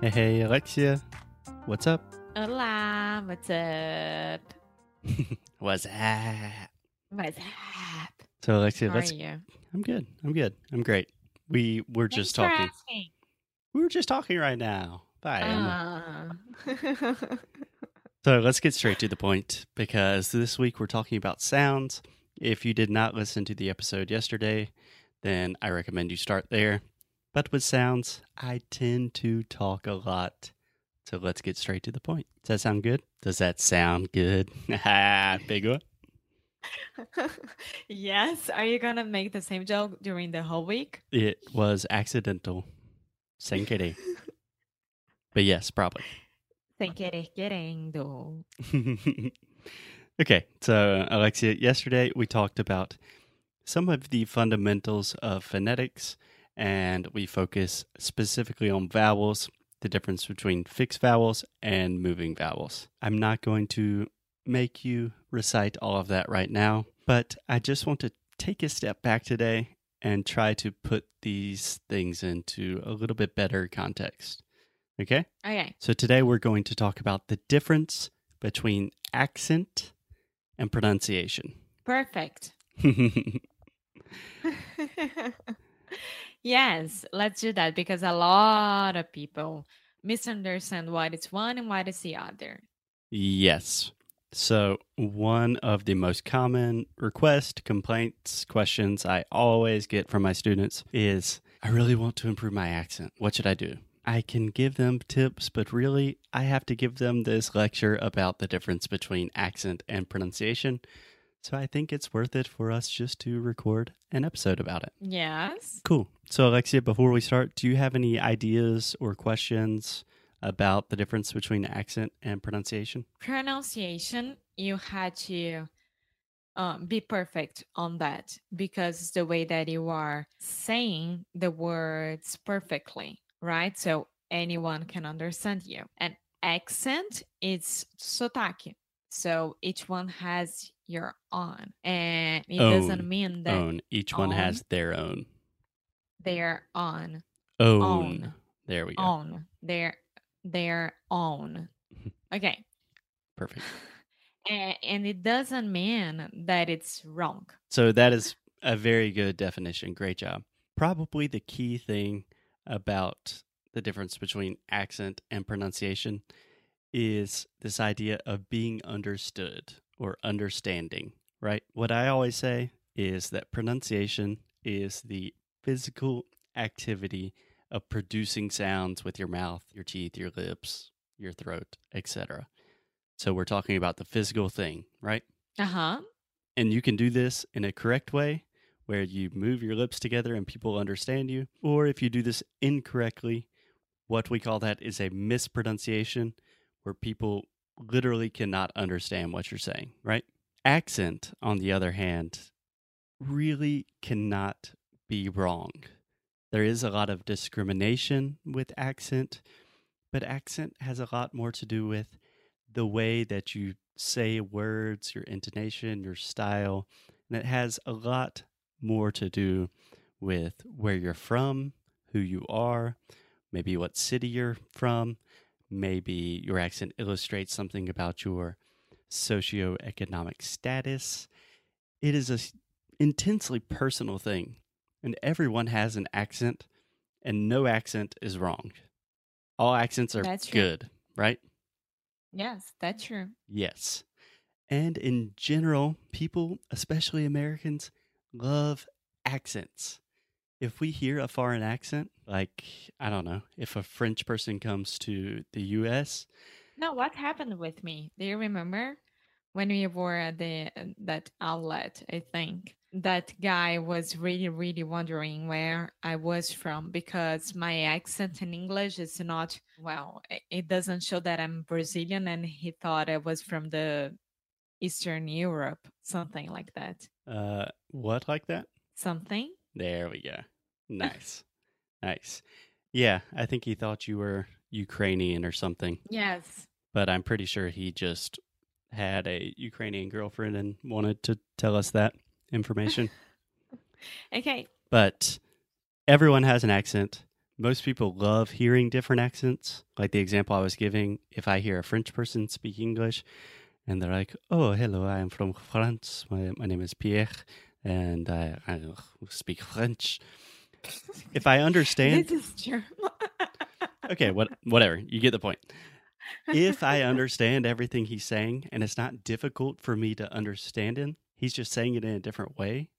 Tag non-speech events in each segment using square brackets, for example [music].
Hey, hey, Alexia. What's up? Hola, what's up? [laughs] What's up? What's up? So, Alexia, How let's. are you? I'm good. I'm good. I'm great. We were just Thanks for talking. asking. We were just talking right now. Bye. Emma. [laughs] So let's get straight to the point because this week we're talking about sounds. If you did not listen to the episode yesterday, then I recommend you start there. But with sounds, I tend to talk a lot. So let's get straight to the point. Does that sound good? Does that sound good? [laughs] Big one. [laughs] yes. Are you gonna make the same joke during the whole week? It was accidental. Sem querer. [laughs] But yes, probably. Sem querer querendo. okay, so Alexia, yesterday we talked about some of the fundamentals of phonetics and we focus specifically on vowels, the difference between fixed vowels and moving vowels. I'm not going to make you recite all of that right now, but I just want to take a step back today and try to put these things into a little bit better context. Okay? Okay. So today we're going to talk about the difference between accent and pronunciation. Perfect. [laughs] [laughs] yes, let's do that because a lot of people misunderstand what is one and what is the other. yes. So one of the most common requests, complaints, questions I always get from my students is I really want to improve my accent. What should I do? I can give them tips, but really I have to give them this lecture about the difference between accent and pronunciation. So I think it's worth it for us just to record an episode about it. Yes. Cool. So, Alexia, before we start, do you have any ideas or questions about the difference between accent and pronunciation? Pronunciation, you had to um, be perfect on that because the way that you are saying the words perfectly, right? So anyone can understand you. And accent is sotaque. So each one has your own. And it Own. doesn't mean that Own. Each one has their own. they're on, Own. Own. There we go. own, their their own. Mm-hmm. Okay. Perfect. [laughs] and, and it doesn't mean that it's wrong. So, that is a very good definition. Great job. Probably the key thing about the difference between accent and pronunciation is this idea of being understood or understanding, right? What I always say is that pronunciation is the physical activity of producing sounds with your mouth, your teeth, your lips, your throat, etc. So we're talking about the physical thing, right? Uh huh. And you can do this in a correct way where you move your lips together and people understand you. Or if you do this incorrectly, what we call that is a mispronunciation where people literally cannot understand what you're saying, right? Accent, on the other hand, really cannot be wrong. There is a lot of discrimination with accent, but accent has a lot more to do with the way that you say words, your intonation, your style, and it has a lot more to do with where you're from, who you are, maybe what city you're from, maybe your accent illustrates something about your socioeconomic status. It is a s- intensely personal thing, and everyone has an accent, and no accent is wrong. All accents are That's true. good, right? Yes, that's true. Yes. And in general, people, especially Americans, love accents. If we hear a foreign accent, like, I don't know, if a French person comes to the US, No, what happened with me? Do you remember when we were at the that outlet, I think that guy was really, really wondering where I was from because my accent in English is not well. It doesn't show that I'm Brazilian, and he thought I was from the Eastern Europe, something like that. Uh, what like that? Something. There we go. Nice, nice. Yeah, I think he thought you were Ukrainian or something, Yes. but I'm pretty sure he just had a Ukrainian girlfriend and wanted to tell us that information. [laughs] Okay. but everyone has an accent. Most people love hearing different accents. Like the example I was giving, if I hear a French person speak English and they're like, Oh, hello, I am from France. My, my name is Pierre and I, I speak French. If I understand, This is true. okay, what, whatever, you get the point. If I understand everything he's saying and it's not difficult for me to understand him, he's just saying it in a different way,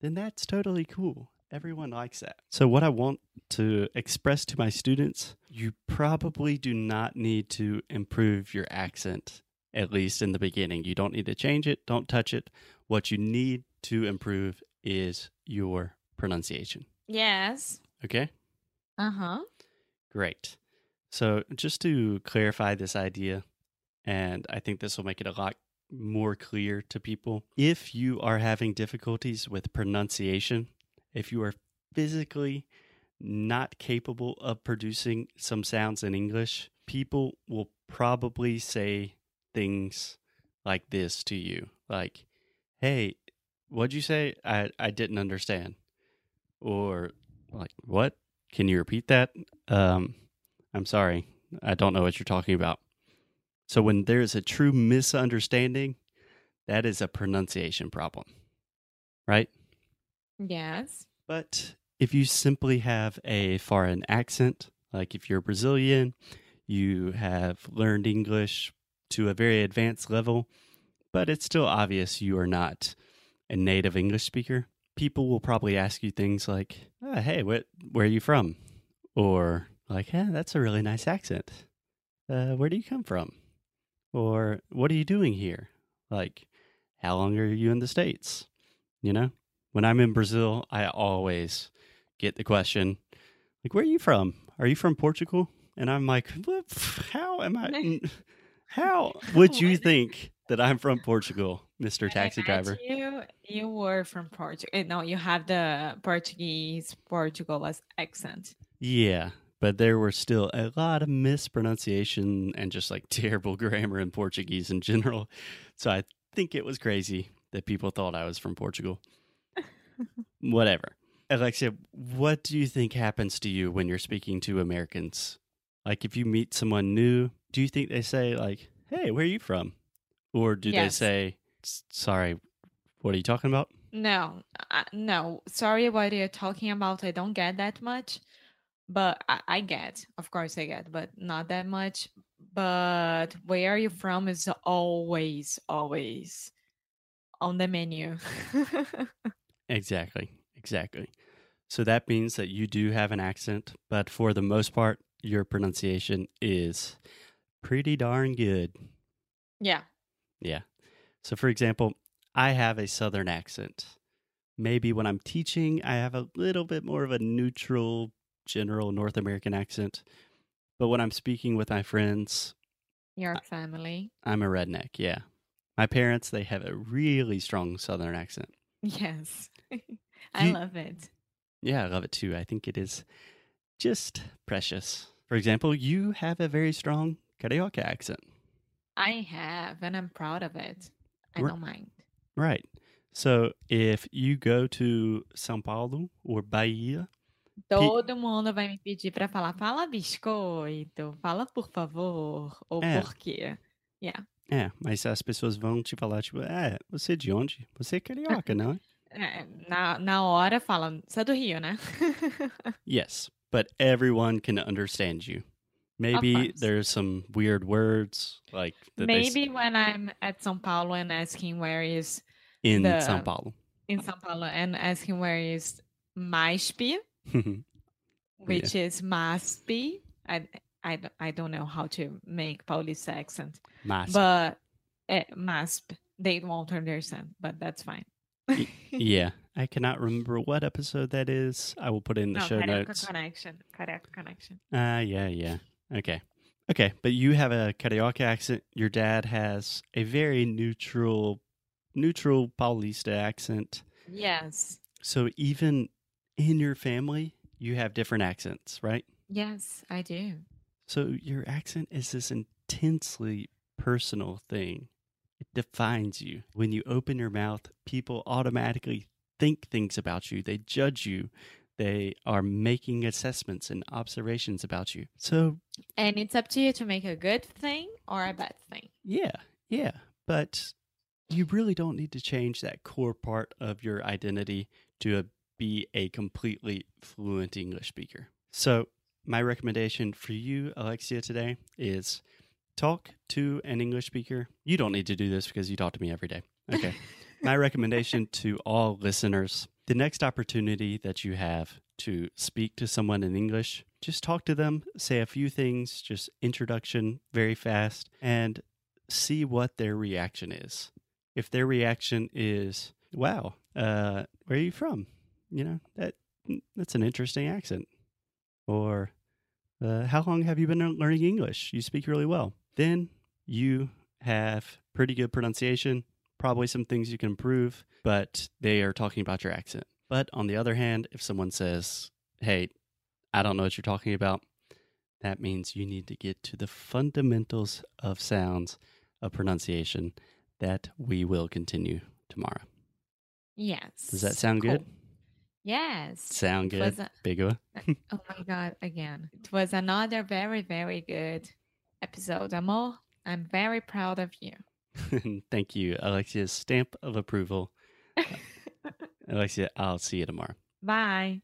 then that's totally cool. Everyone likes that. So, what I want to express to my students, you probably do not need to improve your accent, at least in the beginning. You don't need to change it, don't touch it. What you need to improve is your pronunciation. yes. Okay? Uh huh. Great. So, just to clarify this idea, and I think this will make it a lot more clear to people. If you are having difficulties with pronunciation, if you are physically not capable of producing some sounds in English, people will probably say things like this to you like, hey, what'd you say? I, I didn't understand. Or, like, what? Can you repeat that? Um, I'm sorry. I don't know what you're talking about. So when there's a true misunderstanding, that is a pronunciation problem, right? Yes. But if you simply have a foreign accent, like if you're Brazilian, you have learned English to a very advanced level, but it's still obvious you are not a native English speaker, people will probably ask you things like, oh, hey, what, where are you from? Or like, yeah, that's a really nice accent. Uh, where do you come from? Or what are you doing here? Like, how long are you in the States? You know? when I'm in Brazil, I always get the question, like, where are you from? Are you from Portugal? And I'm like, how am I? [laughs] How would you think that I'm from Portugal, Mr. Taxi Driver? You, you were from Portugal. Eh, no, you have the Portuguese Portugal accent. Yeah, but there were still a lot of mispronunciation and just like [laughs] terrible grammar in Portuguese in general. So I think it was crazy that people thought I was from Portugal. Whatever. Alexia, what do you think happens to you when you're speaking to Americans? Like if you meet someone new, do you think they say like, "Hey, where are you from?" Or do they say, "S- "Sorry, what are you talking about?" No, uh, no. Sorry what you're talking about. I don't get that much, but I, I get. Of course, I get, but not that much. But where are you from is always, always on the menu. [laughs] Exactly. Exactly. So that means that you do have an accent, but for the most part, your pronunciation is pretty darn good. yeah. Yeah. So, for example, I have a southern accent. Maybe when I'm teaching, I have a little bit more of a neutral, general North American accent. But when I'm speaking with my friends, Your family. I'm a redneck. Yeah. My parents, they have a really strong southern accent. Yes. [laughs] I You- love it. Yeah, I love it too. I think it is just precious. For example, you have a very strong Carioca accent. I have, and I'm proud of it. I don't mind. Right. So if you go to São Paulo or Bahia, Todo mundo vai me pedir para falar, fala biscoito, fala por favor, ou É. por quê. Yeah. é, mas as pessoas vão te falar, tipo, é, você é de onde? Você é carioca, [laughs] não é? É, na, na hora fala, você é do Rio, né? [laughs] Yes, but everyone can understand you. Maybe there's some weird words like Maybe when I'm at São Paulo and asking where is in the- São Paulo. in São Paulo and asking where is MASP, [laughs] which is MASP. I, I, I don't know how to make Paulista accent, Mas, but uh, MASP, they won't understand, but that's fine. [laughs] yeah, I cannot remember what episode that is. I will put it in the no, show Carioca notes. connection. Carioca connection. Ah, yeah, yeah. Okay. Okay, but you have a Carioca accent. Your dad has a very neutral, neutral Paulista accent. Yes. So even in your family, you have different accents, right? Yes, I do. So your accent is this intensely personal thing. It defines you. When you open your mouth, people automatically think things about you. They judge you. They are making assessments and observations about you. So, And it's up to you to make a good thing or a bad thing. yeah, yeah. But you really don't need to change that core part of your identity to a, be a completely fluent English speaker. So, my recommendation for you, Alexia, today is talk to an English speaker. You don't need to do this because you talk to me every day. Okay. [laughs] my recommendation to all listeners the next opportunity that you have to speak to someone in English, just talk to them, say a few things, just introduction very fast, and see what their reaction is. If their reaction is, wow, uh, where are you from? You know, that that's an interesting accent. Or, uh, how long have you been learning English? You speak really well. Then you have pretty good pronunciation, probably some things you can improve, but they are talking about your accent. But on the other hand, if someone says, hey, I don't know what you're talking about, that means you need to get to the fundamentals of sounds of pronunciation that we will continue tomorrow. Yes. Does that sound Cool. good? Yes. Sound good? a- Bigua? [laughs] oh my God, again. It was another very, very good episode, Amor. I'm very proud of you. [laughs] Thank you, Alexia's stamp of approval. [laughs] Alexia, I'll see you tomorrow. Bye.